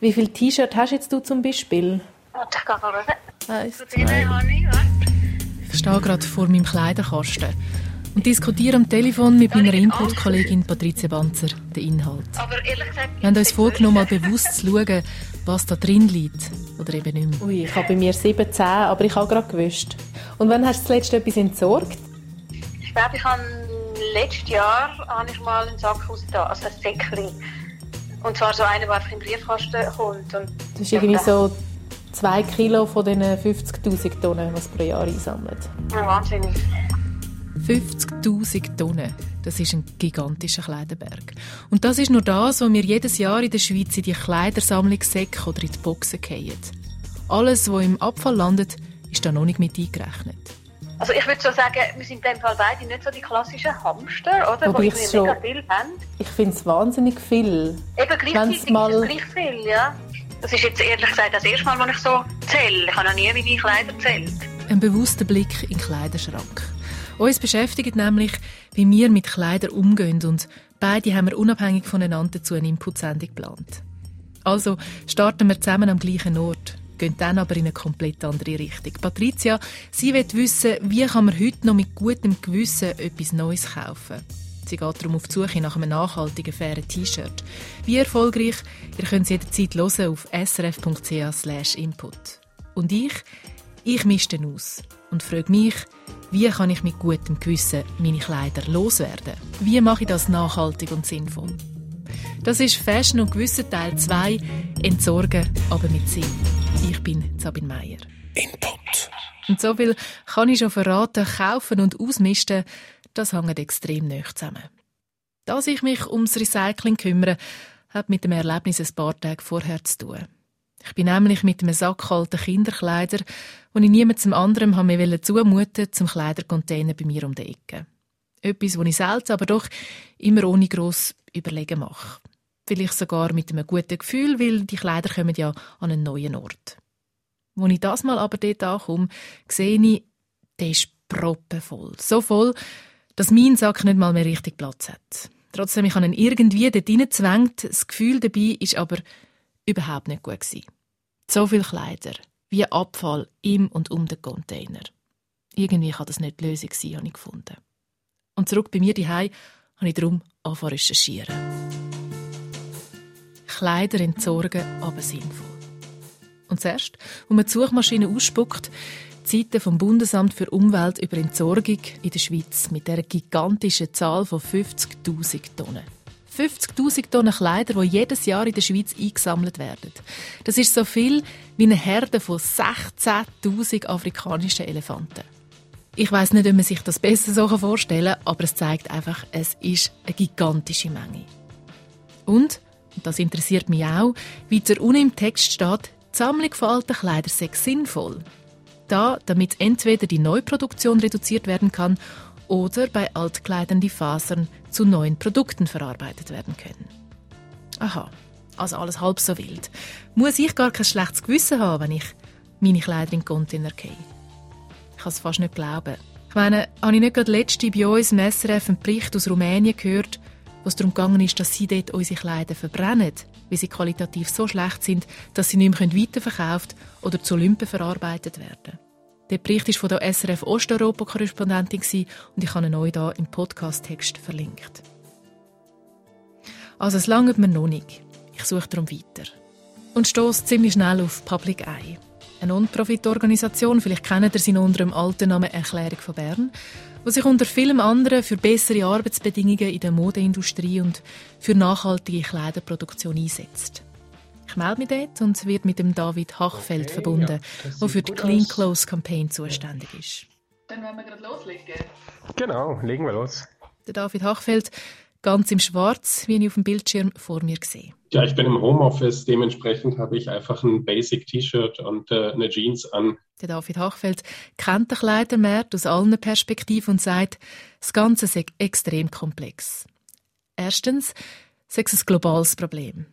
Wie viele T-Shirts hast jetzt du zum Beispiel? Warte, ich gehe gerade raus. Eins, habe ich, stehe gerade vor meinem Kleiderkasten und diskutiere am Telefon mit meiner Input-Kollegin Patricia Banzer den Inhalt. Wir haben uns vorgenommen, mal bewusst zu schauen, was da drin liegt oder eben nicht mehr. Ui, ich habe bei mir 17, aber ich habe gerade gewischt. Und wann hast du zuletzt etwas entsorgt? Ich glaube, ich habe letztes Jahr habe ich mal einen Sack rausgetan, also ein Säckchen. Und zwar so einer, der einfach im Briefkasten kommt. Und Das ist irgendwie so 2 Kilo von diesen 50'000 Tonnen, was pro Jahr einsammelt. Ja, wahnsinnig. 50.000 Tonnen. Das ist ein gigantischer Kleiderberg. Und das ist nur das, was wir jedes Jahr in der Schweiz in die Kleidersammlungssäcke oder in die Boxen fallen. Alles, was im Abfall landet, ist da noch nicht mit eingerechnet. Also ich würde so sagen, wir sind in dem Fall beide nicht so die klassischen Hamster, oder? Wobei mega schon- viel haben. Ich finde es wahnsinnig viel. Eben gleichzeitig mal- ist es gleich viel, ja. Das ist jetzt ehrlich gesagt das erste Mal, wo ich so zähle. Ich habe noch nie meine Kleider gezählt. Ein bewusster Blick in den Kleiderschrank. Uns beschäftigt nämlich, wie wir mit Kleidern umgehen und beide haben wir unabhängig voneinander dazu eine Inputsendung geplant. Also starten wir zusammen am gleichen Ort, gehen dann aber in eine komplett andere Richtung. Patricia, sie will wissen, wie kann man heute noch mit gutem Gewissen etwas Neues kaufen. Sie geht darum auf die Suche nach einem nachhaltigen, fairen T-Shirt. Wie erfolgreich? Ihr könnt es jederzeit hören auf srf.ch input. Und ich? Ich mische den aus und frage mich, wie kann ich mit gutem Gewissen meine Kleider loswerden? Wie mache ich das nachhaltig und sinnvoll? Das ist Fashion und Gewissen Teil 2, Entsorgen, aber mit Sinn. Ich bin Sabine Meier. Input. Und so viel kann ich schon verraten, kaufen und ausmisten, das hängt extrem nah zusammen. Dass ich mich ums Recycling kümmere, hat mit dem Erlebnis ein paar Tage vorher zu tun. Ich bin nämlich mit einem Sack alter Kinderkleider, den ich niemandem anderem haben mir zumuten zum Kleidercontainer bei mir um die Ecke. Etwas, was ich selten, aber doch immer ohne gross Überlegen mache. Vielleicht sogar mit einem guten Gefühl, weil die Kleider kommen ja an einen neuen Ort. Als ich das mal aber dort ankomme, sehe ich, der ist proppenvoll. So voll, dass mein Sack nicht mal mehr richtig Platz hat. Trotzdem, ich habe ihn irgendwie dort reingezwängt. Das Gefühl dabei ist aber überhaupt nicht gut gewesen. So viel Kleider, wie Abfall im und um den Container. Irgendwie kann das nicht die Lösung sein, habe ich gefunden. Und zurück bei mir daheim habe ich darum angefangen zu recherchieren. Kleider entsorgen, aber sinnvoll. Und zuerst, wo man die Suchmaschine ausspuckt, die Seite vom Bundesamt für Umwelt über Entsorgung in der Schweiz mit der gigantischen Zahl von 50.000 Tonnen. 50.000 Tonnen Kleider, die jedes Jahr in der Schweiz eingesammelt werden. Das ist so viel wie eine Herde von 16.000 afrikanischen Elefanten. Ich weiß nicht, ob man sich das besser so vorstellen kann, aber es zeigt einfach, es ist eine gigantische Menge. Und, und das interessiert mich auch, weiter unten im Text steht, die Sammlung von alten Kleidern sei sinnvoll. Da, damit entweder die Neuproduktion reduziert werden kann oder bei Altkleidern die Fasern zu neuen Produkten verarbeitet werden können. Aha, also alles halb so wild. Muss ich gar kein schlechtes Gewissen haben, wenn ich meine Kleider in den Container gehe? Ich kann es fast nicht glauben. Ich meine, habe ich nicht gerade letzte bei uns im SRF einen Bericht aus Rumänien gehört, wo es darum gegangen ist, dass sie dort unsere Kleider verbrennen, weil sie qualitativ so schlecht sind, dass sie nicht mehr weiterverkauft oder zu Lümpen verarbeitet werden. Der Bericht ist von der SRF Osteuropa-Korrespondentin und ich habe ihn euch hier im Podcast-Text verlinkt. Also es langt mir noch nicht. Ich suche darum weiter. Und stoße ziemlich schnell auf Public Eye. Eine Non-Profit-Organisation, vielleicht kennt ihr sie unter dem alten Namen Erklärung von Bern, die sich unter vielem anderen für bessere Arbeitsbedingungen in der Modeindustrie und für nachhaltige Kleiderproduktion einsetzt. Ich melde mich dort und wird mit dem David Hachfeld verbunden, das der für die Clean aus. Clothes Campaign zuständig ist. Dann wollen wir gerade loslegen. Genau, legen wir los. Der David Hachfeld ganz im Schwarz, wie ich auf dem Bildschirm vor mir sehe. Ja, ich bin im Homeoffice, dementsprechend habe ich einfach ein Basic-T-Shirt und äh, eine Jeans an. Der David Hachfeld kennt den Kleidermarkt aus allen Perspektiven und sagt, das Ganze sei extrem komplex. Erstens sei es ein globales Problem.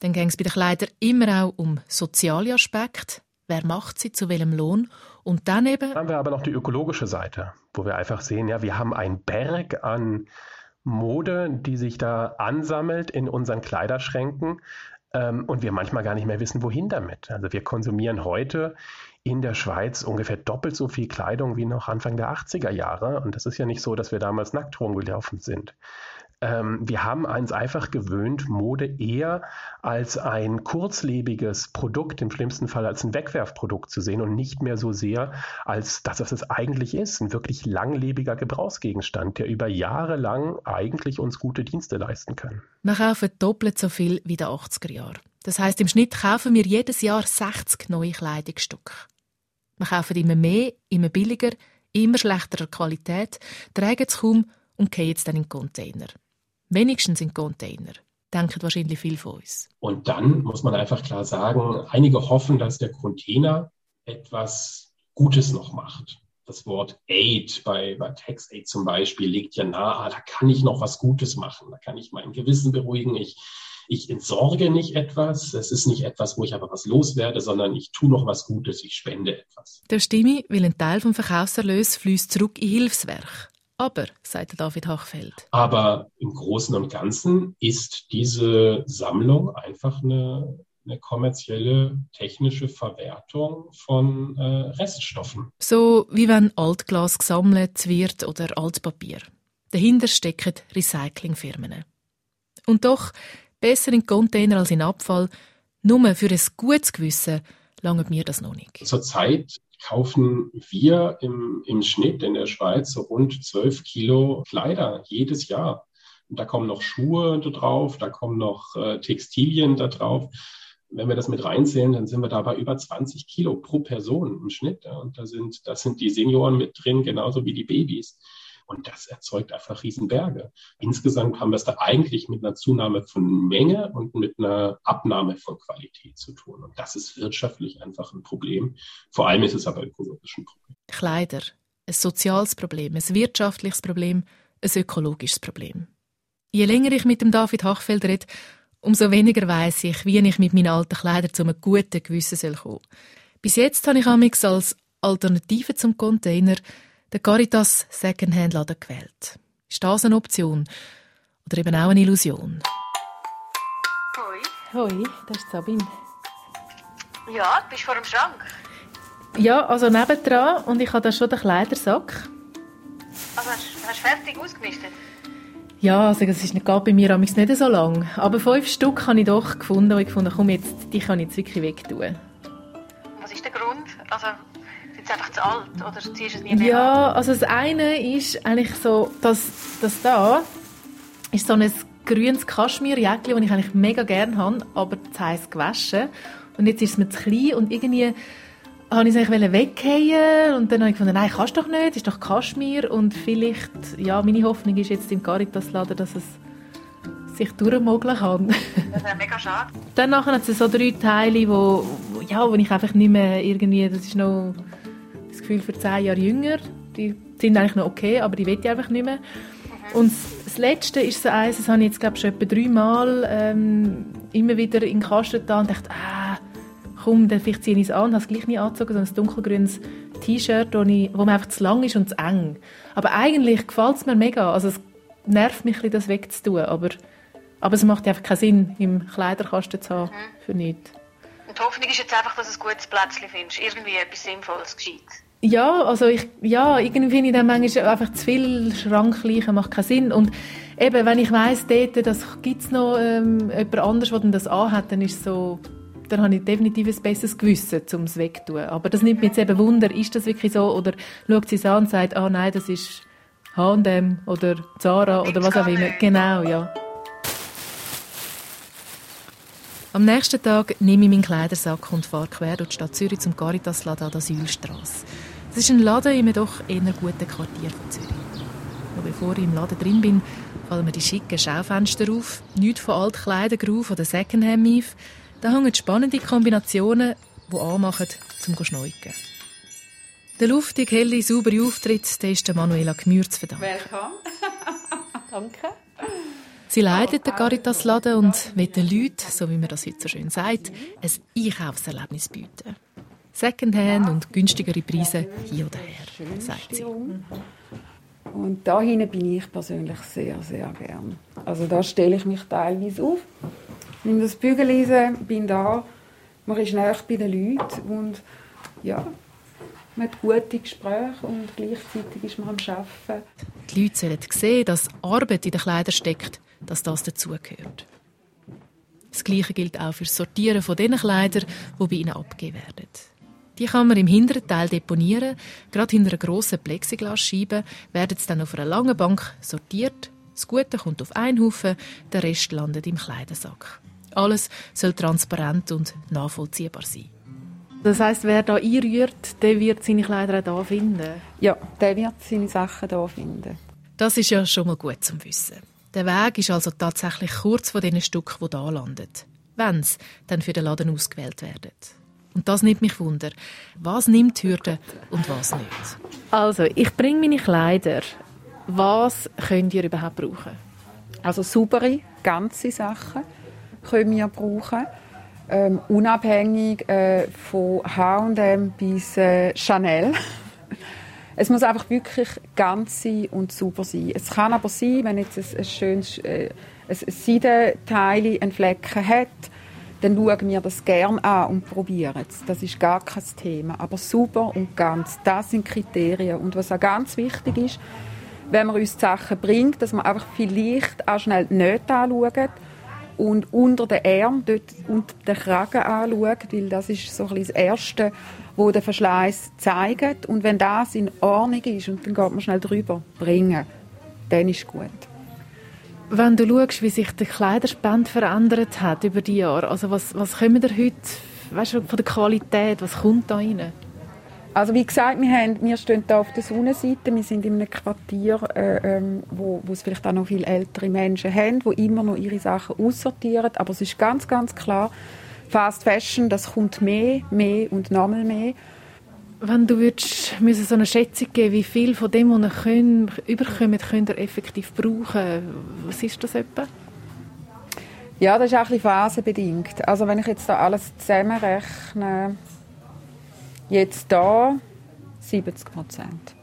Dann ging es bei den Kleidern immer auch um soziale Aspekte. Wer macht sie, zu welchem Lohn? Und dann eben, Dann haben wir aber noch die ökologische Seite, wo wir einfach sehen, ja, wir haben einen Berg an Mode, die sich da ansammelt in unseren Kleiderschränken. ähm, und wir manchmal gar nicht mehr wissen, wohin damit. Also wir konsumieren heute in der Schweiz ungefähr doppelt so viel Kleidung wie noch Anfang der 80er Jahre. Und das ist ja nicht so, dass wir damals nackt rumgelaufen sind. Ähm, wir haben uns einfach gewöhnt, Mode eher als ein kurzlebiges Produkt, im schlimmsten Fall als ein Wegwerfprodukt zu sehen und nicht mehr so sehr als das, was es eigentlich ist, ein wirklich langlebiger Gebrauchsgegenstand, der über Jahre lang eigentlich uns gute Dienste leisten kann. Wir kaufen doppelt so viel wie der 80er Jahre. Das heißt, im Schnitt kaufen wir jedes Jahr 60 neue Kleidungsstücke. Wir kaufen immer mehr, immer billiger, immer schlechterer Qualität, tragen es kaum und gehen es dann in den Container. Wenigstens in Container. Denken wahrscheinlich viel von uns. Und dann muss man einfach klar sagen, einige hoffen, dass der Container etwas Gutes noch macht. Das Wort Aid bei, bei TaxAid zum Beispiel legt ja nahe, da kann ich noch was Gutes machen, da kann ich mein Gewissen beruhigen, ich, ich entsorge nicht etwas, es ist nicht etwas, wo ich aber was loswerde, sondern ich tue noch was Gutes, ich spende etwas. Der Stimme will ein Teil vom Verkaufserlös fließt zurück in Hilfswerk. Aber, sagt David Hachfeld. Aber im Großen und Ganzen ist diese Sammlung einfach eine, eine kommerzielle technische Verwertung von äh, Reststoffen. So wie wenn Altglas gesammelt wird oder Altpapier. Dahinter stecken Recyclingfirmen. Und doch, besser in Container als in Abfall, nur für ein gutes Gewissen lange mir das noch nicht. Zurzeit kaufen wir im, im Schnitt in der Schweiz so rund 12 Kilo Kleider jedes Jahr. Und da kommen noch Schuhe da drauf, da kommen noch äh, Textilien da drauf. Wenn wir das mit reinzählen, dann sind wir da bei über 20 Kilo pro Person im Schnitt. Ja. Und da sind, da sind die Senioren mit drin, genauso wie die Babys. Und das erzeugt einfach Riesenberge. Insgesamt haben wir es da eigentlich mit einer Zunahme von Menge und mit einer Abnahme von Qualität zu tun. Und das ist wirtschaftlich einfach ein Problem. Vor allem ist es aber ökologisch ein Problem. Kleider, ein soziales Problem, ein wirtschaftliches Problem, ein ökologisches Problem. Je länger ich mit dem David Hachfeld rede, umso weniger weiß ich, wie ich mit meinen alten Kleidern zu einem guten Gewissen kommen soll. Bis jetzt habe ich amix als Alternative zum Container den Caritas Secondhand Laden gewählt. Ist das eine Option? Oder eben auch eine Illusion? Hoi. Hoi, das ist Sabine. Ja, du bist vor dem Schrank. Ja, also nebendran und ich habe da schon den Kleidersack. Also hast du hast fertig ausgemistet? Ja, also das ist nicht, bei mir amigs nicht so lang. Aber fünf Stück habe ich doch gefunden und ich gefunden, komm jetzt, die kann ich jetzt wirklich wegtun. Was ist der Grund? Also sie einfach zu alt oder ziehst es nie mehr an? Ja, also das eine ist eigentlich so, dass das da ist so ein grünes Kaschmirjäckchen, das ich eigentlich mega gerne habe, aber zu heiß gewaschen. Und jetzt ist es mir zu klein und irgendwie habe ich es eigentlich weggehen und dann habe ich gefunden, nein, kannst du doch nicht, es ist doch Kaschmir und vielleicht, ja, meine Hoffnung ist jetzt im Caritas-Laden, dass es sich durchmogeln kann. Das wäre mega schade. Dann nachher hat es so drei Teile, wo, wo, ja, wo ich einfach nicht mehr irgendwie, das ist noch das Gefühl für zehn Jahre jünger, die sind eigentlich noch okay, aber die will ich einfach nicht mehr. Und das Letzte ist so eins, das habe ich jetzt glaube ich schon etwa dreimal ähm, immer wieder in den Kasten getan und dachte, ah, komm, dann vielleicht ziehe ich es an, habe es gleich nicht angezogen, sondern ein dunkelgrünes T-Shirt, wo, ich- wo mir einfach zu lang ist und zu eng. Aber eigentlich gefällt es mir mega, also es nervt mich ein bisschen, das wegzutun, aber, aber es macht einfach keinen Sinn, im Kleiderkasten zu haben, für nichts. Und die Hoffnung ist jetzt einfach, dass du ein gutes Plätzchen findest. Irgendwie etwas Sinnvolles, Gescheites. Ja, also ich, ja, irgendwie finde ich dann manchmal einfach zu viel Schrankleichen macht keinen Sinn. Und eben, wenn ich weiss, dort, das gibt's noch ähm, jemand anderes, der das anhat, dann ist so, dann habe ich definitiv ein besseres Gewissen, um es wegzutun. Aber das nimmt mich jetzt eben Wunder, ist das wirklich so? Oder schaut sie es an und sagt, ah nein, das ist H&M oder Zara oder was auch immer. Genau, ja. Am nächsten Tag nehme ich meinen Kleidersack und fahre quer durch die Stadt Zürich zum Caritas-Laden an der Asylstrasse. Es ist ein Laden in einem doch eher guten Quartier von Zürich. Und bevor ich im Laden drin bin, fallen mir die schicken Schaufenster auf, nichts von Altkleidergruf oder Secondhand Mief. Da hängen spannende Kombinationen, die anmachen, zum zu schneuken. Der luftige, helle, saubere Auftritt, der ist der Manuela Gmür zu verdanken. Willkommen. Danke. Sie leitet den Caritas-Laden und will den Leuten, so wie man das heute so schön sagt, ein Einkaufserlebnis bieten. Secondhand und günstigere Preise hier oder her, sagt sie. Und da hinten bin ich persönlich sehr, sehr gern. Also da stelle ich mich teilweise auf nehme das Bügeleisen, bin da, man ist näher bei den Leuten und ja, man hat gute Gespräche und gleichzeitig ist man am Arbeiten. Die Leute sollen sehen, dass Arbeit in den Kleidern steckt, dass das dazugehört. Das Gleiche gilt auch für das Sortieren von den Kleidern, die bei ihnen abgegeben werden. Die kann man im hinteren Teil deponieren. Gerade hinter einer grossen Plexiglasscheibe werden sie dann auf einer langen Bank sortiert. Das Gute kommt auf einen Haufen, der Rest landet im Kleidersack. Alles soll transparent und nachvollziehbar sein. Das heißt, wer da einrührt, der wird seine Kleider auch hier finden? Ja, der wird seine Sachen hier finden. Das ist ja schon mal gut zum Wissen. Der Weg ist also tatsächlich kurz von den Stücken, die hier landen. Wenn sie dann für den Laden ausgewählt werden. Und das nimmt mich wunder. Was nimmt Hürde und was nicht? Also, ich bringe meine Kleider. Was könnt ihr überhaupt brauchen? Also saubere, ganze Sachen können wir brauchen. Ähm, unabhängig äh, von H&M bis äh, Chanel. Es muss einfach wirklich ganz sein und super sein. Es kann aber sein, wenn jetzt ein, ein schönes äh, ein Seidenteil einen Flecken hat, dann schauen wir das gerne an und probieren es. Das ist gar kein Thema. Aber super und ganz, das sind Kriterien. Und was auch ganz wichtig ist, wenn man uns die Sachen bringt, dass man einfach vielleicht auch schnell nicht anschaut und unter den Arm, dort unter den Kragen anschaut, weil das ist so ein bisschen das Erste, wo der Verschleiß zeigt. Und wenn das in Ordnung ist und dann geht man schnell drüber bringen, dann ist gut. Wenn du schaust, wie sich der Kleiderspend verändert hat über die Jahre, also was, was kommen wir heute, weißt du, von der Qualität, was kommt da rein? Also wie gesagt, wir, haben, wir stehen hier auf der Sonnenseite, wir sind in einem Quartier, äh, ähm, wo, wo es vielleicht auch noch viele ältere Menschen haben, die immer noch ihre Sachen aussortieren, aber es ist ganz, ganz klar, Fast Fashion, das kommt mehr, mehr und nochmal mehr. Wenn du würdest, müssen so eine Schätzung geben, wie viel von dem, was ihr könnt, überkommt, könnt ihr effektiv brauchen, was ist das etwa? Ja, das ist auch ein bisschen phasenbedingt. Also wenn ich jetzt da alles zusammenrechne, jetzt da 70 Prozent.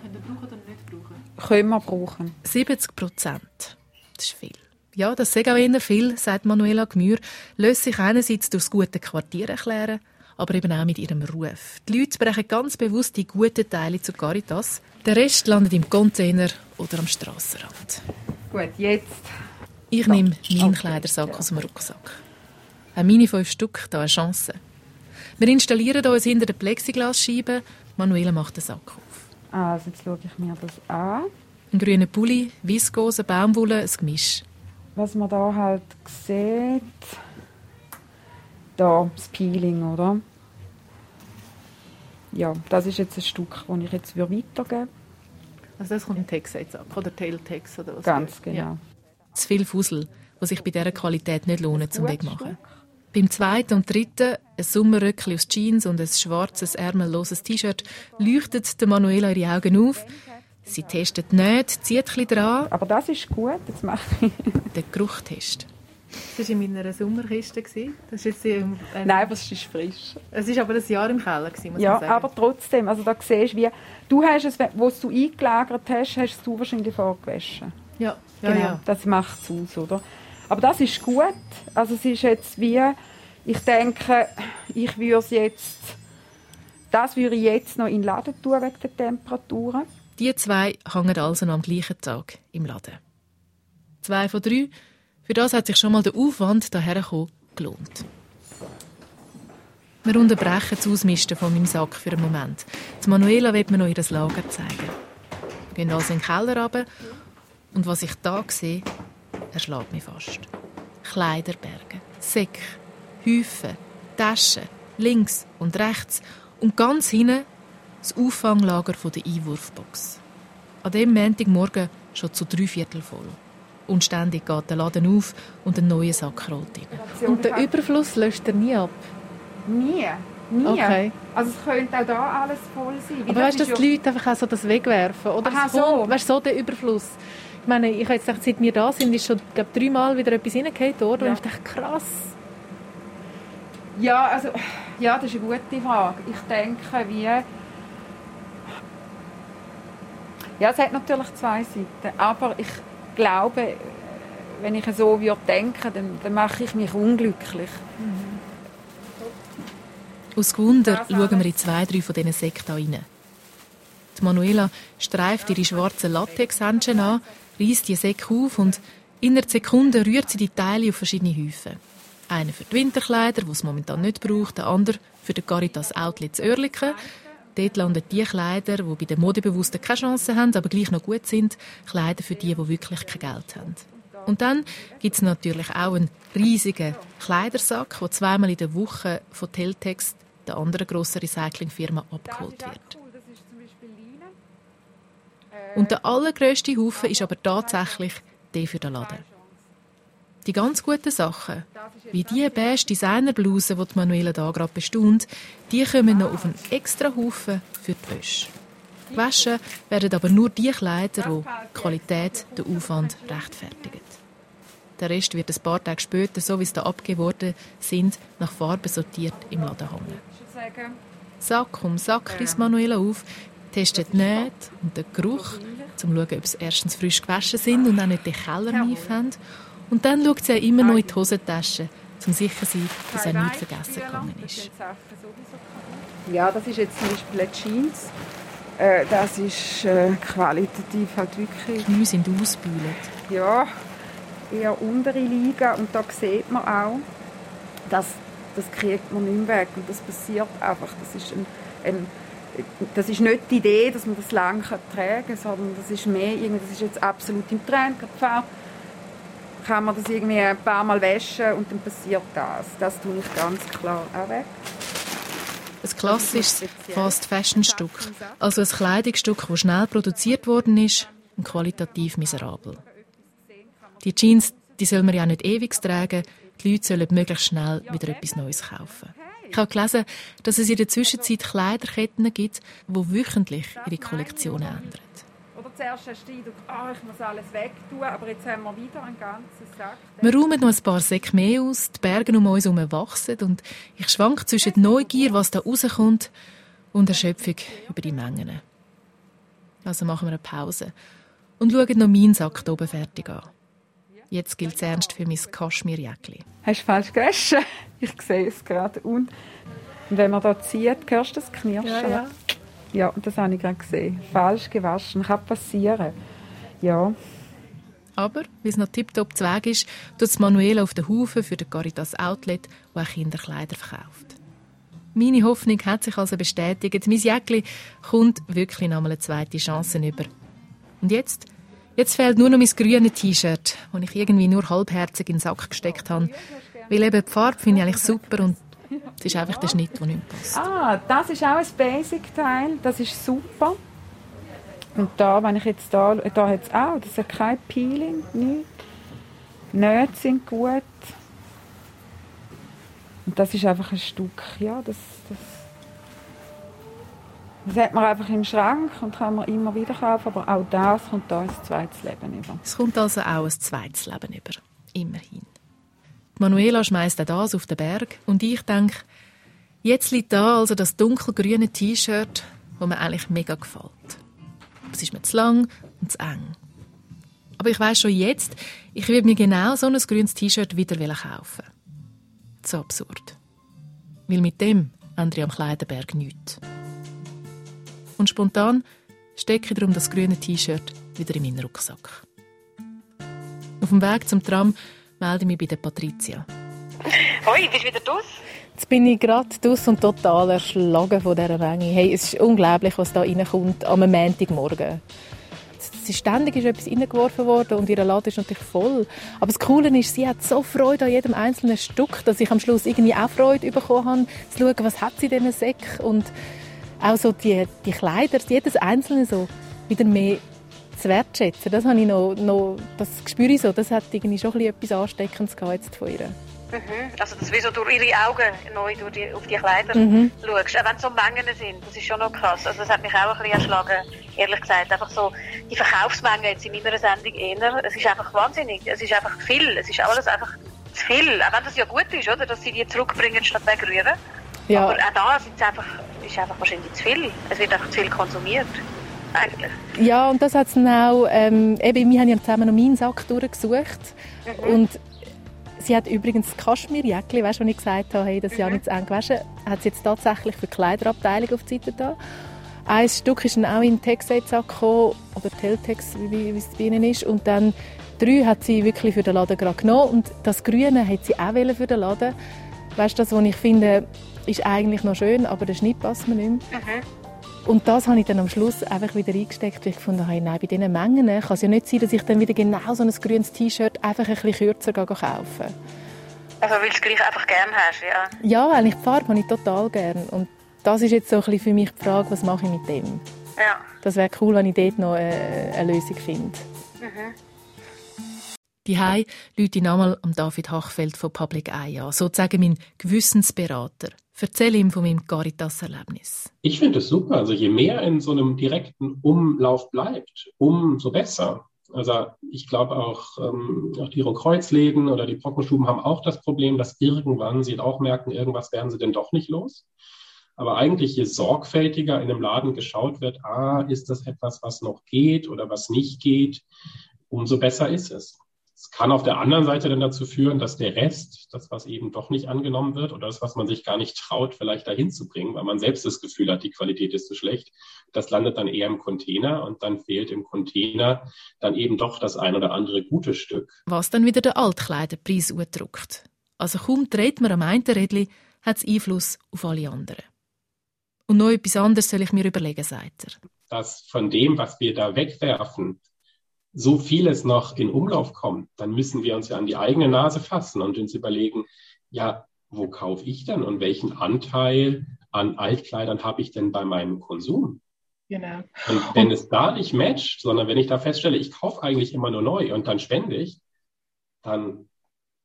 Können wir brauchen oder nicht brauchen? Können wir brauchen. 70 Prozent, das ist viel. Ja, das sagt auch eher viel, sagt Manuela Gmür, lässt sich einerseits durch das gute Quartier erklären, aber eben auch mit ihrem Ruf. Die Leute brechen ganz bewusst die guten Teile zu Caritas. Der Rest landet im Container oder am Strassenrand. Gut, jetzt. Ich nehme meinen Kleidersack aus dem Rucksack. Auch meine fünf Stück da eine Chance. Wir installieren uns hinter der Plexiglasscheibe. Manuela macht den Sack auf. Also, jetzt schaue ich mir das an. Ein grüner Pulli, Viskose, Baumwolle, ein Gemisch. Was man da halt sieht, da das Peeling, oder? Ja, das ist jetzt ein Stück, das ich jetzt weitergeben würde. Also das kommt im Text jetzt ab, oder Tailtext oder was? Ganz genau. Ja. Zu viel Fussel, was sich bei dieser Qualität nicht lohnt zum Wegmachen. Beim zweiten und dritten, ein Sommerröckchen aus Jeans und ein schwarzes, ärmelloses T-Shirt, leuchtet der Manuela ihre Augen auf. Sie testet nicht, zieht etwas dran. Aber das ist gut, das mache ich. Den Geruchtest. Das war in meiner Sommerkiste. Das ist jetzt ein, Nein, aber es ist frisch. Es war aber ein Jahr im Keller, muss ja, man sagen. aber trotzdem, also da siehst du, wie, du hast es, wo du eingelagert hast, hast du wahrscheinlich vorgewaschen. Ja, ja, genau, ja. das macht es aus, oder? Aber das ist gut. Also es ist jetzt wie, ich denke, ich würde es jetzt, das würde ich jetzt noch in den Laden tun wegen der Temperaturen. Die zwei hängen also noch am gleichen Tag im Laden. Zwei von drei. Für das hat sich schon mal der Aufwand daher gelohnt. Wir unterbrechen das Ausmisten von meinem Sack für einen Moment. Die Manuela wird mir noch ihr Lager zeigen. Wir gehen also in den Keller runter und was ich da sehe, erschlägt mich fast. Kleiderberge, Säcke, Häufen, Taschen, links und rechts und ganz hinten das Auffanglager der Einwurfbox. An dem Montagmorgen schon zu drei Viertel voll. Und ständig geht der Laden auf und ein neuer Sack rollt rein. Und der Überfluss löscht er nie ab? Nie. Nie. Okay. Also es könnte auch da alles voll sein. Aber weißt du, dass die Leute einfach auch so das wegwerfen? Oder Aha, es kommt, so. Weißt du, so der Überfluss. Ich meine, ich habe jetzt gedacht, seit wir da sind, ist schon glaub, dreimal wieder etwas reingefallen worden. Ja. Und ich dachte, krass. Ja, also, ja, das ist eine gute Frage. Ich denke, wie... Ja, es hat natürlich zwei Seiten, aber ich glaube, wenn ich so würde denken, dann, dann mache ich mich unglücklich. Mhm. Aus Gewunder schauen wir in zwei, drei von diesen Sekten rein. Die Manuela streift ihre schwarzen Latexhändchen an, reißt die Säcke auf und in einer Sekunde rührt sie die Teile auf verschiedene Häufen. Einer für die Winterkleider, die es momentan nicht braucht, der andere für den Caritas Outlet Oerlikon. Dort landen die Kleider, die bei den Modebewussten keine Chance haben, aber gleich noch gut sind, Kleider für die, die wirklich kein Geld haben. Und dann gibt es natürlich auch einen riesigen Kleidersack, der zweimal in der Woche von Teltex, der anderen grossen Recyclingfirma, abgeholt wird. Und der allergrößte Haufen ist aber tatsächlich der für den Laden. Die ganz guten Sachen, wie die beige Designerbluse, die Manuela da gerade bestaunt, die kommen noch auf einen extra Haufen für die Wäsche. Waschen werden aber nur die Kleider, die die Qualität, den Aufwand rechtfertigen. Der Rest wird ein paar Tage später, so wie es da abgeworden sind, nach Farbe sortiert im Laden hängen. Sack um Sack reißt Manuela auf, testet die Nähte und den Geruch, um zu schauen, ob sie erstens frisch gewaschen sind und auch nicht den Keller haben und dann schaut sie immer noch in die Hosentasche, um sicher zu sein, dass er nichts vergessen gegangen ist. Ja, das ist jetzt zum Beispiel eine Jeans. Äh, das ist äh, qualitativ halt wirklich... Die Knie sind ausgebühlt. Ja, eher untere Liga. Und da sieht man auch, dass das kriegt man nicht mehr weg. Und das passiert einfach. Das ist, ein, ein, das ist nicht die Idee, dass man das lange tragen kann, sondern das ist mehr, das ist jetzt absolut im Trend gefallen kann man das irgendwie ein paar Mal waschen und dann passiert das. Das tue ich ganz klar auch weg. Ein klassisches Fast-Fashion-Stück. Also ein Kleidungsstück, das schnell produziert worden ist und qualitativ miserabel. Die Jeans die soll man ja nicht ewig tragen. Die Leute sollen möglichst schnell wieder etwas Neues kaufen. Ich habe gelesen, dass es in der Zwischenzeit Kleiderketten gibt, die wöchentlich ihre Kollektion ändern zuerst hast du den Eindruck, ah, ich muss alles wegtun, aber jetzt haben wir wieder einen ganzen Sack. Wir räumen noch ein paar Säcke mehr aus, die Berge um uns herum wachsen und ich schwank zwischen Neugier, was da rauskommt, und Erschöpfung über die Mengen. Also machen wir eine Pause und schauen noch meinen Sack hier oben fertig an. Jetzt gilt es ernst für mein Kaschmirjäckli. Hast du falsch gegessen? Ich sehe es gerade. Und wenn man da zieht, hörst du das Knirschen? Ja, ja. Ja, das habe ich gerade gesehen. Falsch gewaschen, kann passieren. Ja. Aber, wie es noch tiptop zu Weg ist, tut Manuela auf den Haufen für den Caritas Outlet, wo auch Kinderkleider verkauft. Meine Hoffnung hat sich also bestätigt. Mein Jäckli kommt wirklich noch mal eine zweite Chance über. Und jetzt? Jetzt fehlt nur noch mein grünes T-Shirt, das ich irgendwie nur halbherzig in den Sack gesteckt habe. Weil eben die Farbe finde ich eigentlich super und es ist einfach der Schnitt, der nicht passt. Ah, das ist auch ein Basic-Teil. Das ist super. Und da, wenn ich jetzt da, da hat es auch, das hat kein Peeling, nichts. Nähte sind gut. Und das ist einfach ein Stück, ja, das, das, das hat man einfach im Schrank und kann man immer wieder kaufen, aber auch das kommt da ins zweites Leben über. Es kommt also auch ein zweites Leben über, immerhin. Manuela schmeißt auch das auf den Berg und ich denke, jetzt liegt da also das dunkelgrüne T-Shirt, das mir eigentlich mega gefällt. Es ist mir zu lang und zu eng. Aber ich weiß schon jetzt, ich würde mir genau so ein grünes T-Shirt wieder kaufen. So absurd. Weil mit dem ändere ich am Kleiderberg nichts. Und spontan stecke ich darum das grüne T-Shirt wieder in meinen Rucksack. Auf dem Weg zum Tram melde mich bei der Patricia. Hoi, bist du wieder draus? Jetzt bin ich gerade draus und total erschlagen von dieser Menge. Hey, es ist unglaublich, was da reinkommt am Montagmorgen. Es ist ständig ist etwas reingeworfen worden und ihr Laden ist natürlich voll. Aber das Coole ist, sie hat so Freude an jedem einzelnen Stück, dass ich am Schluss irgendwie auch Freude bekommen habe, zu schauen, was hat sie in diesen Säcken und auch so die, die Kleider, jedes einzelne so wieder mehr zu wertschätzen. Das, habe ich noch, noch, das spüre ich so. Das hat irgendwie schon etwas Ansteckendes jetzt von ihr. Mhm. Also, dass du so durch ihre Augen neu durch die, auf die Kleider mhm. schaust. Auch wenn es so Mengen sind, das ist schon noch krass. Also, das hat mich auch ein bisschen erschlagen, ehrlich gesagt. Einfach so, die Verkaufsmengen jetzt in meiner Sendung eher, es ist einfach wahnsinnig. Es ist einfach viel. Es ist alles einfach zu viel. Auch wenn das ja gut ist, oder? Dass sie die zurückbringen statt wegrühren. Ja. Aber auch da sind einfach, ist einfach wahrscheinlich zu viel. Es wird einfach zu viel konsumiert. Eigentlich. Ja, und das hat es dann auch, ähm, eben, wir haben ja zusammen noch meinen Sack durchgesucht mhm. und sie hat übrigens das Kaschmirjäckchen, weißt du, als ich gesagt habe, hey, das ist mhm. ja nicht zu eng gewaschen, hat sie jetzt tatsächlich für die Kleiderabteilung auf die Seite da. Ein Stück ist dann auch in den Textile-Sack gekommen, oder Teltex, wie, wie es bei ihnen ist, und dann drei hat sie wirklich für den Laden gerade genommen und das Grüne hat sie auch für den Laden. Weißt du, das, was ich finde, ist eigentlich noch schön, aber der Schnitt passt mir nicht mehr. Mhm. Und das habe ich dann am Schluss einfach wieder eingesteckt, weil ich gefunden habe, nein, bei diesen Mengen kann es ja nicht sein, dass ich dann wieder genau so ein grünes T-Shirt einfach ein bisschen kürzer kaufe. Also weil du es gleich einfach gerne hast, ja? Ja, weil ich die Farbe habe ich total gerne. Und das ist jetzt so ein bisschen für mich die Frage, was mache ich mit dem? Ja. Das wäre cool, wenn ich dort noch eine, eine Lösung finde. Mhm. Die Hai Leute nochmal am David Hachfeld von Public Eye an, sozusagen mein Gewissensberater. Erzähle ihm von meinem Caritas-Erlebnis. Ich finde es super. Also je mehr in so einem direkten Umlauf bleibt, umso besser. Also ich glaube auch, ähm, auch die Kreuzläden oder die Brockenstuben haben auch das Problem, dass irgendwann sie auch merken, irgendwas werden sie denn doch nicht los. Aber eigentlich, je sorgfältiger in einem Laden geschaut wird, ah, ist das etwas, was noch geht oder was nicht geht, umso besser ist es. Es kann auf der anderen Seite dann dazu führen, dass der Rest, das, was eben doch nicht angenommen wird oder das, was man sich gar nicht traut, vielleicht dahin zu bringen, weil man selbst das Gefühl hat, die Qualität ist zu schlecht, das landet dann eher im Container und dann fehlt im Container dann eben doch das ein oder andere gute Stück. Was dann wieder der Altkleiderpreis udruckt. Also kaum dreht man am einen Rädchen, hat es Einfluss auf alle anderen. Und noch etwas anderes soll ich mir überlegen, sagt er. Dass von dem, was wir da wegwerfen, so vieles noch in Umlauf kommt, dann müssen wir uns ja an die eigene Nase fassen und uns überlegen, ja, wo kaufe ich denn und welchen Anteil an Altkleidern habe ich denn bei meinem Konsum? Genau. Und wenn es da nicht matcht, sondern wenn ich da feststelle, ich kaufe eigentlich immer nur neu und dann spende ich, dann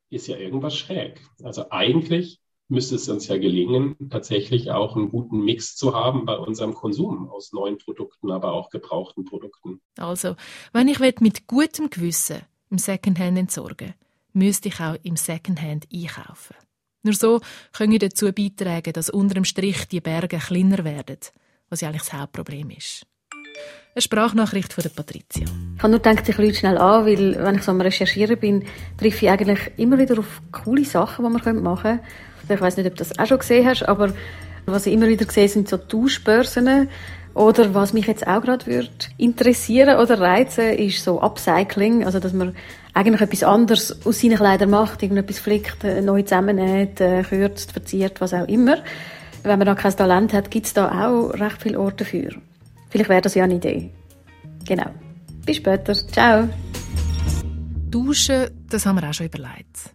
ist ja irgendwas schräg. Also eigentlich müsste es uns ja gelingen, tatsächlich auch einen guten Mix zu haben bei unserem Konsum aus neuen Produkten, aber auch gebrauchten Produkten. Also, wenn ich mit gutem Gewissen im Secondhand entsorgen müsste ich auch im Secondhand einkaufen. Nur so können wir dazu beitragen, dass unter dem Strich die Berge kleiner werden, was ja eigentlich das Hauptproblem ist. Eine Sprachnachricht von der Patricia. Ich habe nur gedacht, ich rufe schnell an, weil wenn ich so am Recherchieren bin, treffe ich eigentlich immer wieder auf coole Sachen, die man machen könnte. Ich weiß nicht, ob du das auch schon gesehen hast, aber was ich immer wieder sehe, sind so Tauschbörsen. Oder was mich jetzt auch gerade interessieren oder reizen, ist so Upcycling. Also, dass man eigentlich etwas anderes aus seinen Kleidern macht, irgendetwas flickt, äh, neu zusammennäht, äh, kürzt, verziert, was auch immer. Wenn man da kein Talent hat, gibt es da auch recht viele Orte dafür. Vielleicht wäre das ja eine Idee. Genau. Bis später. Ciao. Duschen, das haben wir auch schon überlegt.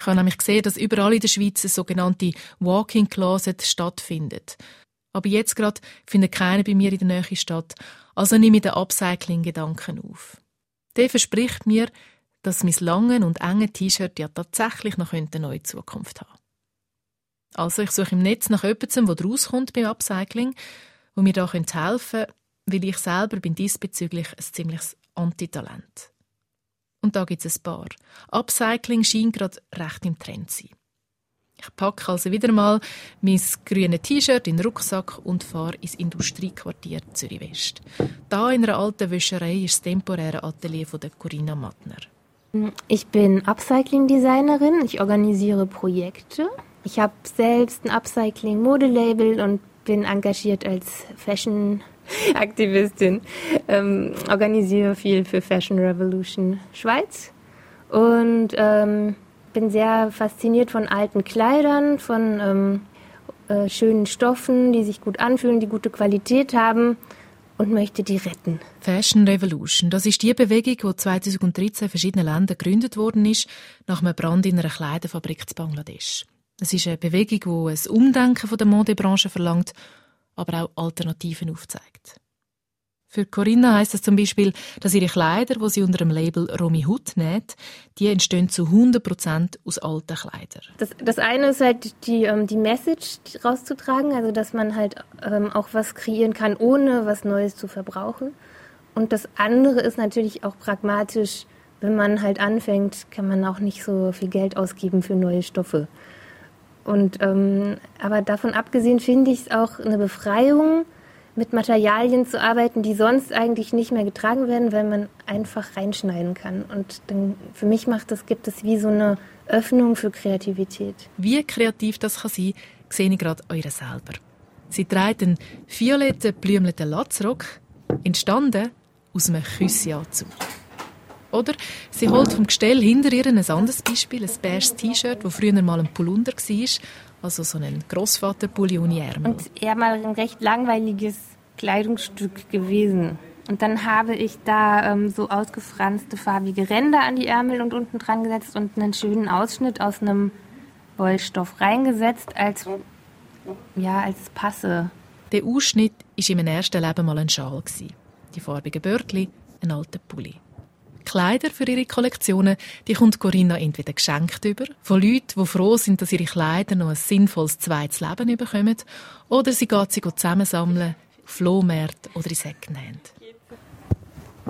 Ich habe nämlich gesehen, dass überall in der Schweiz ein sogenannte Walking Closet stattfindet. Aber jetzt gerade findet keiner bei mir in der Nähe statt, also nehme ich den Upcycling-Gedanken auf. Der verspricht mir, dass mein langen und enge T-Shirt ja tatsächlich noch eine neue Zukunft haben Also ich suche im Netz nach jemandem, der rauskommt beim Upcycling, wo mir da helfen könnte, weil ich selber bin diesbezüglich ein ziemliches Antitalent. Und da gibt es ein paar. Upcycling scheint gerade recht im Trend zu sein. Ich packe also wieder mal mein grünes T-Shirt in den Rucksack und fahre ins Industriequartier Zürich West. Da in einer alten Wäscherei ist das temporäre Atelier von der Corinna Mattner. Ich bin Upcycling-Designerin. Ich organisiere Projekte. Ich habe selbst ein Upcycling-Modelabel und bin engagiert als Fashion Aktivistin, ähm, organisiere viel für Fashion Revolution Schweiz und ähm, bin sehr fasziniert von alten Kleidern, von ähm, äh, schönen Stoffen, die sich gut anfühlen, die gute Qualität haben und möchte die retten. Fashion Revolution, das ist die Bewegung, die 2013 in verschiedenen Ländern gegründet worden ist, nach einem Brand in einer Kleiderfabrik in Bangladesch. Es ist eine Bewegung, die ein Umdenken von der Modebranche verlangt aber auch Alternativen aufzeigt. Für Corinna heißt das zum Beispiel, dass ihre Kleider, die sie unter dem Label Romy Hood näht, die entstehen zu 100% aus alten Kleidern. Das, das eine ist halt die, ähm, die Message rauszutragen, also dass man halt ähm, auch was kreieren kann, ohne was Neues zu verbrauchen. Und das andere ist natürlich auch pragmatisch, wenn man halt anfängt, kann man auch nicht so viel Geld ausgeben für neue Stoffe. Und ähm, aber davon abgesehen finde ich es auch eine Befreiung, mit Materialien zu arbeiten, die sonst eigentlich nicht mehr getragen werden, weil man einfach reinschneiden kann. Und dann, für mich macht das, gibt es wie so eine Öffnung für Kreativität. Wie kreativ das kann sein, sehe ich gerade eure selber. Sie trägt einen violetten, blümleten Latzrock, entstanden aus einem Küsseanzug. Oder sie holt vom Gestell hinter ihr ein anderes Beispiel, ein beiges T-Shirt, das früher mal ein Polunder war, also so ein Grossvaterpulli ohne Ärmel. Und eher mal ein recht langweiliges Kleidungsstück gewesen. Und dann habe ich da ähm, so ausgefranste farbige Ränder an die Ärmel und unten dran gesetzt und einen schönen Ausschnitt aus einem Wollstoff reingesetzt als ja als Passe. Der Ausschnitt war in meinem ersten Leben mal ein Schal Die farbigen Börtli, ein alter Pulli. Kleider für ihre Kollektionen, die kommt Corinna entweder geschenkt über, von Leuten, die froh sind, dass ihre Kleider noch ein sinnvolles zweites Leben bekommen, oder sie geht sie zusammensammeln, auf Flohmärkte oder in Secondhand.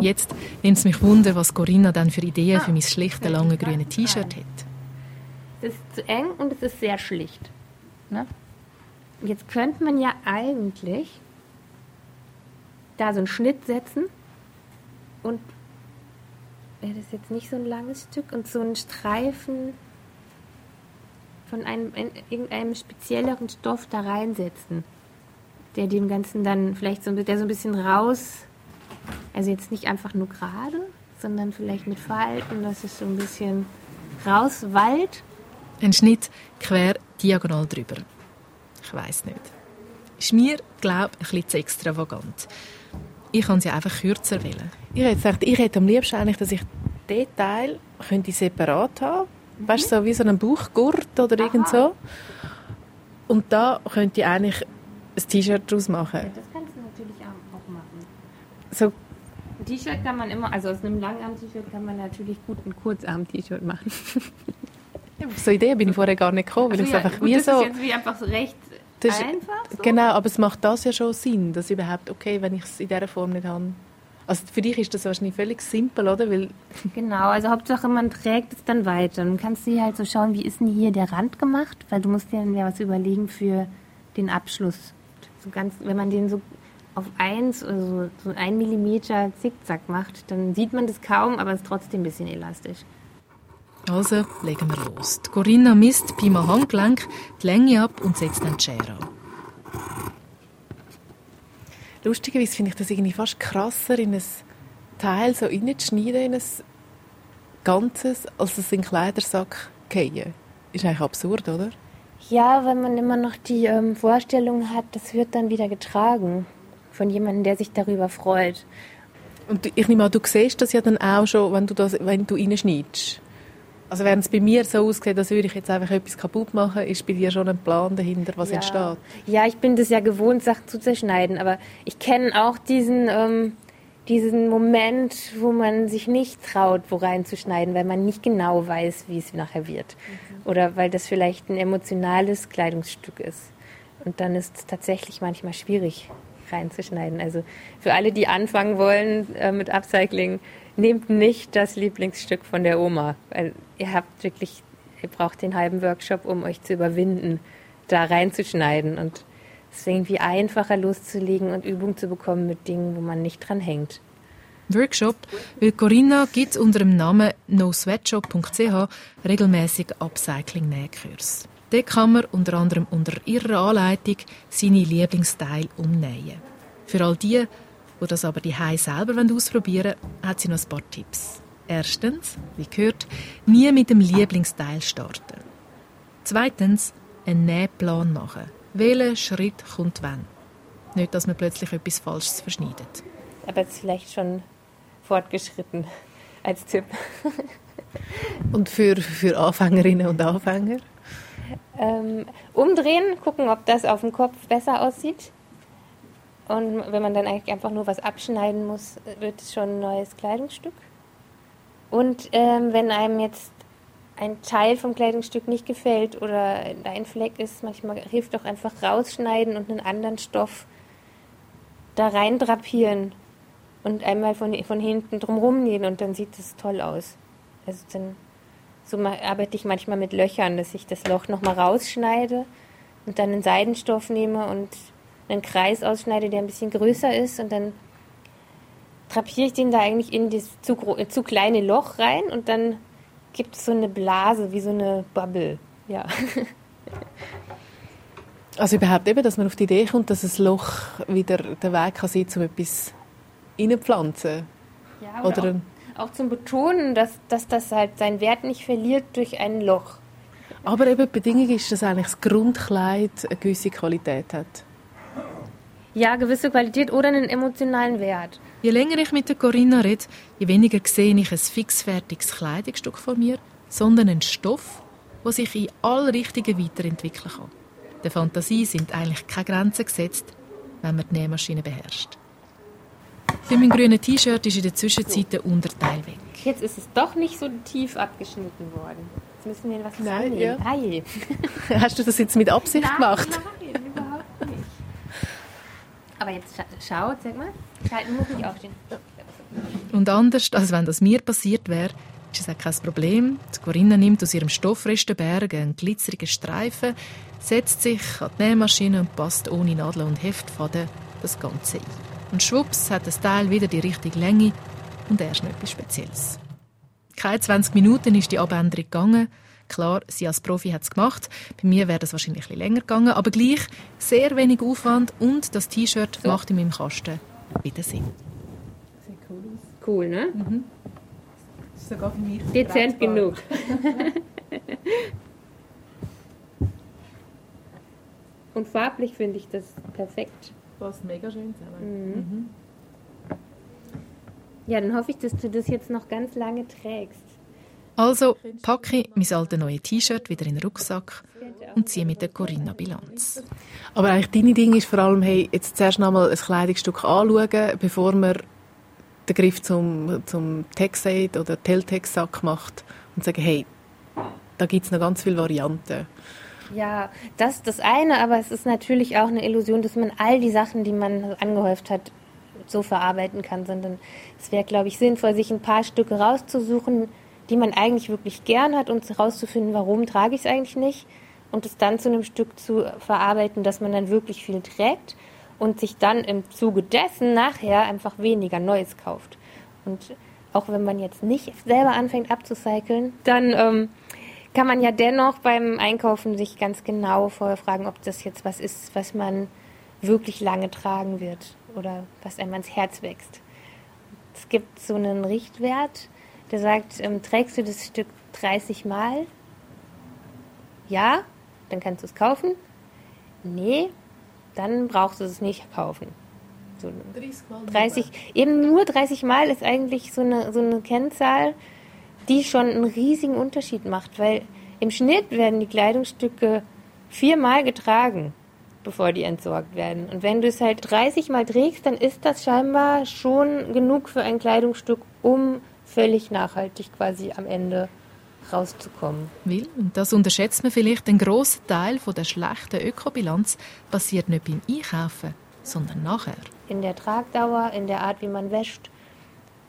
Jetzt nimmt es mich Wunder, was Corinna dann für Ideen für mein schlichte, lange grüne T-Shirt hat. Es ist zu eng und es ist sehr schlicht. Ne? Jetzt könnte man ja eigentlich da so einen Schnitt setzen und ja, das ist jetzt nicht so ein langes Stück und so einen Streifen von einem irgendeinem spezielleren Stoff da reinsetzen, der dem Ganzen dann vielleicht so, der so ein bisschen raus, also jetzt nicht einfach nur gerade, sondern vielleicht mit Falten, dass es so ein bisschen rauswallt. Ein Schnitt quer diagonal drüber. Ich weiß nicht. Ist mir, glaube ich, ein bisschen zu extravagant. Ich kann sie einfach kürzer wählen. Ich hätte gesagt, ich hätte am liebsten eigentlich, dass ich den Teil könnte separat haben. Mhm. Weißt du, so wie so einen Bauchgurt oder Aha. irgend so. Und da könnte ich eigentlich ein T-Shirt daraus machen. Ja, das kannst du natürlich auch machen. So ein T-Shirt kann man immer, also aus einem Langarm-T-Shirt kann man natürlich gut ein Kurzarm-T-Shirt machen. ja, auf so Idee bin ich vorher gar nicht gekommen, weil also, ja, einfach gut, wie das so... Das ist jetzt wie einfach so recht das einfach so? Genau, aber es macht das ja schon Sinn, dass überhaupt, okay, wenn ich es in dieser Form nicht habe. Also für dich ist das wahrscheinlich völlig simpel, oder? Weil genau, also Hauptsache man trägt es dann weiter. Dann kannst du halt so schauen, wie ist denn hier der Rand gemacht, weil du musst dir dann ja was überlegen für den Abschluss. So ganz, wenn man den so auf eins oder so, so ein Millimeter Zickzack macht, dann sieht man das kaum, aber es ist trotzdem ein bisschen elastisch. Also legen wir los. Die Corinna misst beim Handgelenk die Länge ab und setzt dann die Schere an. Lustigerweise finde ich das irgendwie fast krasser, in ein Teil so reinzuschneiden, in ein Ganzes, als es in den Kleidersack fallen. Ist eigentlich absurd, oder? Ja, weil man immer noch die ähm, Vorstellung hat, das wird dann wieder getragen von jemandem, der sich darüber freut. Und ich nehme an, du siehst das ja dann auch schon, wenn du, das, wenn du reinschneidest. Also während es bei mir so aussieht, als würde ich jetzt einfach etwas kaputt machen, ist bei dir schon ein Plan dahinter, was ja. entsteht. Ja, ich bin das ja gewohnt, Sachen zu zerschneiden, aber ich kenne auch diesen, ähm, diesen Moment, wo man sich nicht traut, wo reinzuschneiden, weil man nicht genau weiß, wie es nachher wird. Mhm. Oder weil das vielleicht ein emotionales Kleidungsstück ist. Und dann ist es tatsächlich manchmal schwierig reinzuschneiden. Also für alle, die anfangen wollen äh, mit Upcycling, nehmt nicht das Lieblingsstück von der Oma, weil ihr habt wirklich, ihr braucht den halben Workshop, um euch zu überwinden, da reinzuschneiden und es irgendwie einfacher loszulegen und Übung zu bekommen mit Dingen, wo man nicht dran hängt. Workshop, weil Corinna gibt unter dem Namen nosweatshop.ch regelmäßig Upcycling-Nähkurs. Dort kann man unter anderem unter ihrer Anleitung seine Lieblingsteile umnähen. Für all die, die das aber die selber ausprobieren wollen, hat sie noch ein paar Tipps. Erstens, wie gehört, nie mit dem Lieblingsteil starten. Zweitens, einen Nähplan machen. Welcher Schritt kommt wann? Nicht, dass man plötzlich etwas Falsches verschneidet. Aber ist vielleicht schon fortgeschritten als Tipp. und für, für Anfängerinnen und Anfänger? Ähm, umdrehen, gucken, ob das auf dem Kopf besser aussieht. Und wenn man dann eigentlich einfach nur was abschneiden muss, wird es schon ein neues Kleidungsstück. Und ähm, wenn einem jetzt ein Teil vom Kleidungsstück nicht gefällt oder ein Fleck ist, manchmal hilft auch einfach rausschneiden und einen anderen Stoff da rein drapieren und einmal von, von hinten drumherum nähen und dann sieht es toll aus. Also dann so arbeite ich manchmal mit Löchern, dass ich das Loch nochmal rausschneide und dann einen Seidenstoff nehme und einen Kreis ausschneide, der ein bisschen größer ist und dann drapiere ich den da eigentlich in das zu, zu kleine Loch rein und dann gibt es so eine Blase, wie so eine Bubble. Ja. Also überhaupt eben, dass man auf die Idee kommt, dass ein Loch wieder der Weg kann sein, um etwas reinpflanzen. Ja, oder, oder auch, auch, zum Betonen, dass, dass das halt seinen Wert nicht verliert durch ein Loch. Aber eben die Bedingung ist, dass eigentlich das Grundkleid eine gewisse Qualität hat. Ja, gewisse Qualität oder einen emotionalen Wert. Je länger ich mit der Corinna rede, je weniger sehe ich ein fixfertiges Kleidungsstück von mir, sondern einen Stoff, der sich in alle Richtungen weiterentwickeln kann. Der Fantasie sind eigentlich keine Grenzen gesetzt, wenn man die Nähmaschine beherrscht. Bei meinem grünen T-Shirt ist in der Zwischenzeit der Unterteil weg. Jetzt ist es doch nicht so tief abgeschnitten worden. Jetzt müssen wir was Nein, ja. Hast du das jetzt mit Absicht nein, gemacht? Nein. Aber jetzt schau, sag mal. Ich muss nicht aufstehen. Und anders, als wenn das mir passiert wäre, ist es auch kein Problem. Die Corinna nimmt aus ihrem Stoffrestenberg einen glitzerigen Streifen, setzt sich an die Nähmaschine und passt ohne Nadel und Heftfaden das Ganze ein. Und schwupps hat das Teil wieder die richtige Länge und erst noch etwas Spezielles. Keine 20 Minuten ist die Abänderung gegangen. Klar, sie als Profi hat es gemacht. Bei mir wäre das wahrscheinlich ein bisschen länger gegangen, aber gleich sehr wenig Aufwand und das T-Shirt so. macht in meinem Kasten wieder Sinn. Sieht cool aus. Cool, ne? Mhm. Sogar für mich Dezent genug. Und farblich finde ich das perfekt. Passt mega schön zusammen. Mhm. Mhm. Ja, dann hoffe ich, dass du das jetzt noch ganz lange trägst. Also packe ich mein altes neues T-Shirt wieder in den Rucksack und ziehe mit der Corinna Bilanz. Aber eigentlich deine Ding ist vor allem, hey, jetzt zuerst noch mal ein Kleidungsstück anschauen, bevor man den Griff zum, zum Texaid oder Teltex-Sack macht und sagen, hey, da gibt es noch ganz viele Varianten. Ja, das ist das eine, aber es ist natürlich auch eine Illusion, dass man all die Sachen, die man angehäuft hat, so verarbeiten kann, sondern es wäre, glaube ich, sinnvoll, sich ein paar Stücke rauszusuchen, die man eigentlich wirklich gern hat und herauszufinden, warum trage ich es eigentlich nicht und es dann zu einem Stück zu verarbeiten, dass man dann wirklich viel trägt und sich dann im Zuge dessen nachher einfach weniger Neues kauft. Und auch wenn man jetzt nicht selber anfängt abzucyceln, dann ähm, kann man ja dennoch beim Einkaufen sich ganz genau vorher fragen, ob das jetzt was ist, was man wirklich lange tragen wird oder was einem ans Herz wächst. Es gibt so einen Richtwert, der sagt, ähm, trägst du das Stück 30 Mal? Ja, dann kannst du es kaufen. Nee, dann brauchst du es nicht kaufen. So 30, eben nur 30 Mal ist eigentlich so eine, so eine Kennzahl, die schon einen riesigen Unterschied macht, weil im Schnitt werden die Kleidungsstücke viermal getragen, bevor die entsorgt werden. Und wenn du es halt 30 Mal trägst, dann ist das scheinbar schon genug für ein Kleidungsstück, um völlig nachhaltig quasi am Ende rauszukommen. Will, und das unterschätzt man vielleicht, ein großer Teil von der schlechten Ökobilanz passiert nicht beim Einkaufen, sondern nachher. In der Tragdauer, in der Art, wie man wäscht,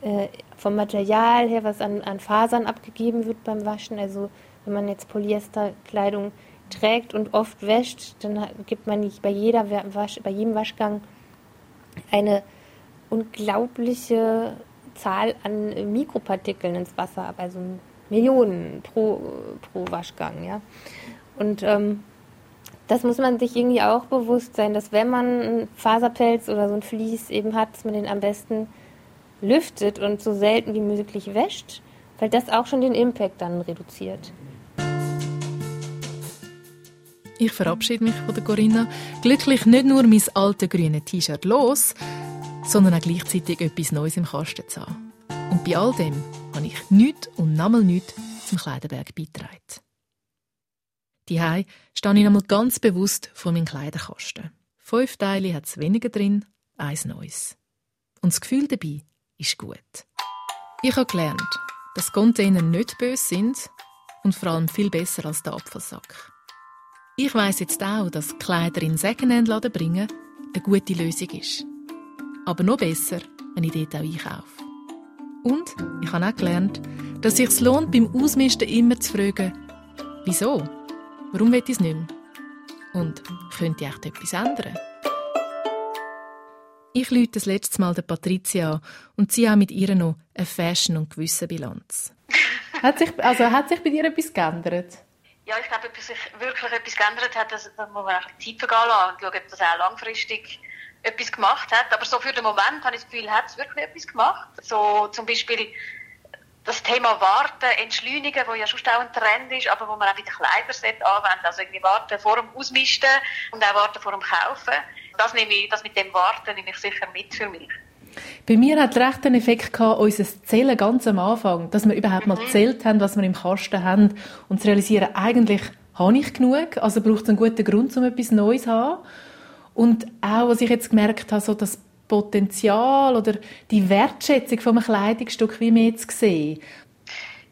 äh, vom Material her, was an, an Fasern abgegeben wird beim Waschen. Also wenn man jetzt Polyesterkleidung trägt und oft wäscht, dann gibt man nicht bei, jeder Wasch, bei jedem Waschgang eine unglaubliche Zahl an Mikropartikeln ins Wasser also Millionen pro, pro Waschgang. Ja? Und ähm, das muss man sich irgendwie auch bewusst sein, dass wenn man einen Faserpelz oder so ein Vlies eben hat, dass man den am besten lüftet und so selten wie möglich wäscht, weil das auch schon den Impact dann reduziert. Ich verabschiede mich von der Corinna. Glücklich nicht nur mein altes grüne T-Shirt los, sondern auch gleichzeitig etwas Neues im Kasten zu haben. Und bei all dem habe ich nichts und nochmal nichts zum Kleiderberg beitragen. Die stehe ich nochmal ganz bewusst vor meinem Kleiderkasten. Fünf Teile hat es weniger drin, eins Neues. Und das Gefühl dabei ist gut. Ich habe gelernt, dass Container nicht böse sind und vor allem viel besser als der Abfallsack. Ich weiß jetzt auch, dass Kleider in Secondhand-Laden bringen eine gute Lösung ist. Aber noch besser, wenn ich dort auch einkaufe. Und ich habe auch gelernt, dass es sich lohnt, beim Ausmisten immer zu fragen, wieso? Warum will ich es nicht mehr? Und könnte ich echt etwas ändern? Ich lüte das letzte Mal der Patricia an und sie auch mit ihr noch eine Fashion- und Gewissenbilanz. hat, sich, also, hat sich bei dir etwas geändert? Ja, ich glaube, ob sich wirklich etwas geändert hat, das, das muss man auch Zeit vergehen lassen und schauen, ob das auch langfristig etwas gemacht hat. Aber so für den Moment habe ich das Gefühl, hat es wirklich etwas gemacht. So zum Beispiel das Thema Warten, Entschleunigen, wo ja schon auch ein Trend ist, aber wo man auch wieder Kleiderset anwendet. Also irgendwie Warten vor dem Ausmisten und auch Warten vor dem Kaufen. Das, nehme ich, das mit dem Warten nehme ich sicher mit für mich. Bei mir hat recht einen Effekt gehabt, unser Zählen ganz am Anfang, dass wir überhaupt mhm. mal gezählt haben, was wir im Kasten haben und zu realisieren, eigentlich habe ich genug, also braucht es einen guten Grund, um etwas Neues zu haben. Und auch, was ich jetzt gemerkt habe, so das Potenzial oder die Wertschätzung von einem Kleidungsstück wie mehr zu sehen.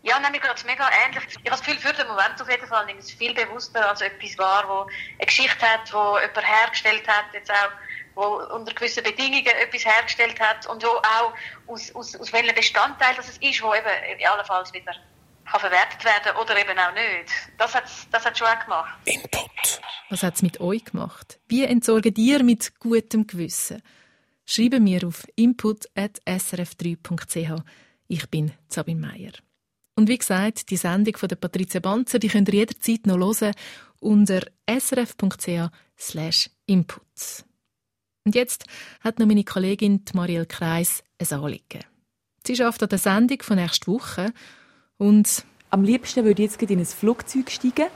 Ja, nämlich gerade mega ähnlich. Ich habe das Gefühl, für den Moment auf jeden Fall nehme es viel bewusster als etwas war, wo eine Geschichte hat, wo jemand hergestellt hat, jetzt auch wo unter gewissen Bedingungen etwas hergestellt hat und wo auch aus, aus, aus welchem Bestandteil das ist, wo eben allenfalls wieder kann verwertet werden oder eben auch nicht. Das hat das hat schon auch gemacht. Input. Was hat es mit euch gemacht? Wie entsorgen ihr mit gutem Gewissen? Schreiben mir auf input.srf3.ch. Ich bin Sabine Meier. Und wie gesagt, die Sendung von der Patricia Banzer, die könnt ihr jederzeit noch hören unter srf.ch input. Und jetzt hat noch meine Kollegin Marielle Kreis ein Anliegen. Sie schafft an der Sendung von nächster Woche und... Am liebsten würde ich jetzt in ein Flugzeug steigen,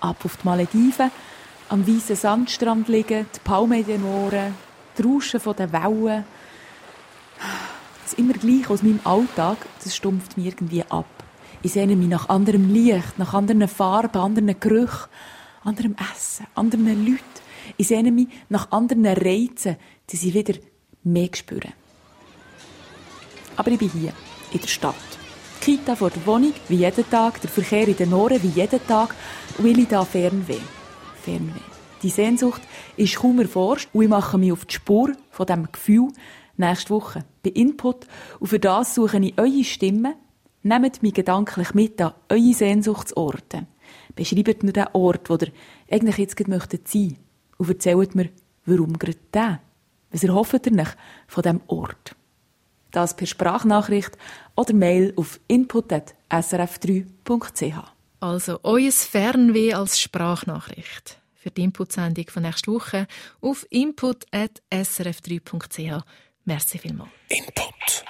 ab auf die Malediven, am weißen Sandstrand liegen, die Palmen in den Ohren, die Rauschen der Wellen. Das immer gleich aus meinem Alltag, das stumpft mir irgendwie ab. Ich sehne mich nach anderem Licht, nach anderen Farben, anderen Gerüchen, anderem Essen, anderen Leuten. Ich sehne mich nach anderen Reizen, die sie wieder mehr spüren. Aber ich bin hier, in der Stadt. Kita vor der Wohnung, wie jeden Tag, der Verkehr in den Ohren, wie jeden Tag, will ich da Fernweh. Fernweh. Die Sehnsucht ist kaum erforscht und ich mache mich auf die Spur von diesem Gefühl nächste Woche bei Input und für das suche ich eure Stimmen. Nehmt mich gedanklich mit an eure Sehnsuchtsorte. Beschreibt mir den Ort, wo ihr eigentlich jetzt gerade möchtet sein und erzählt mir, warum gerade der. Was erhofft ihr euch von diesem Ort? Das per Sprachnachricht oder Mail auf input.srf3.ch. Also euer Fernweh als Sprachnachricht für die Input-Sendung von nächster Woche auf input.srf3.ch. Merci vielmals. Input.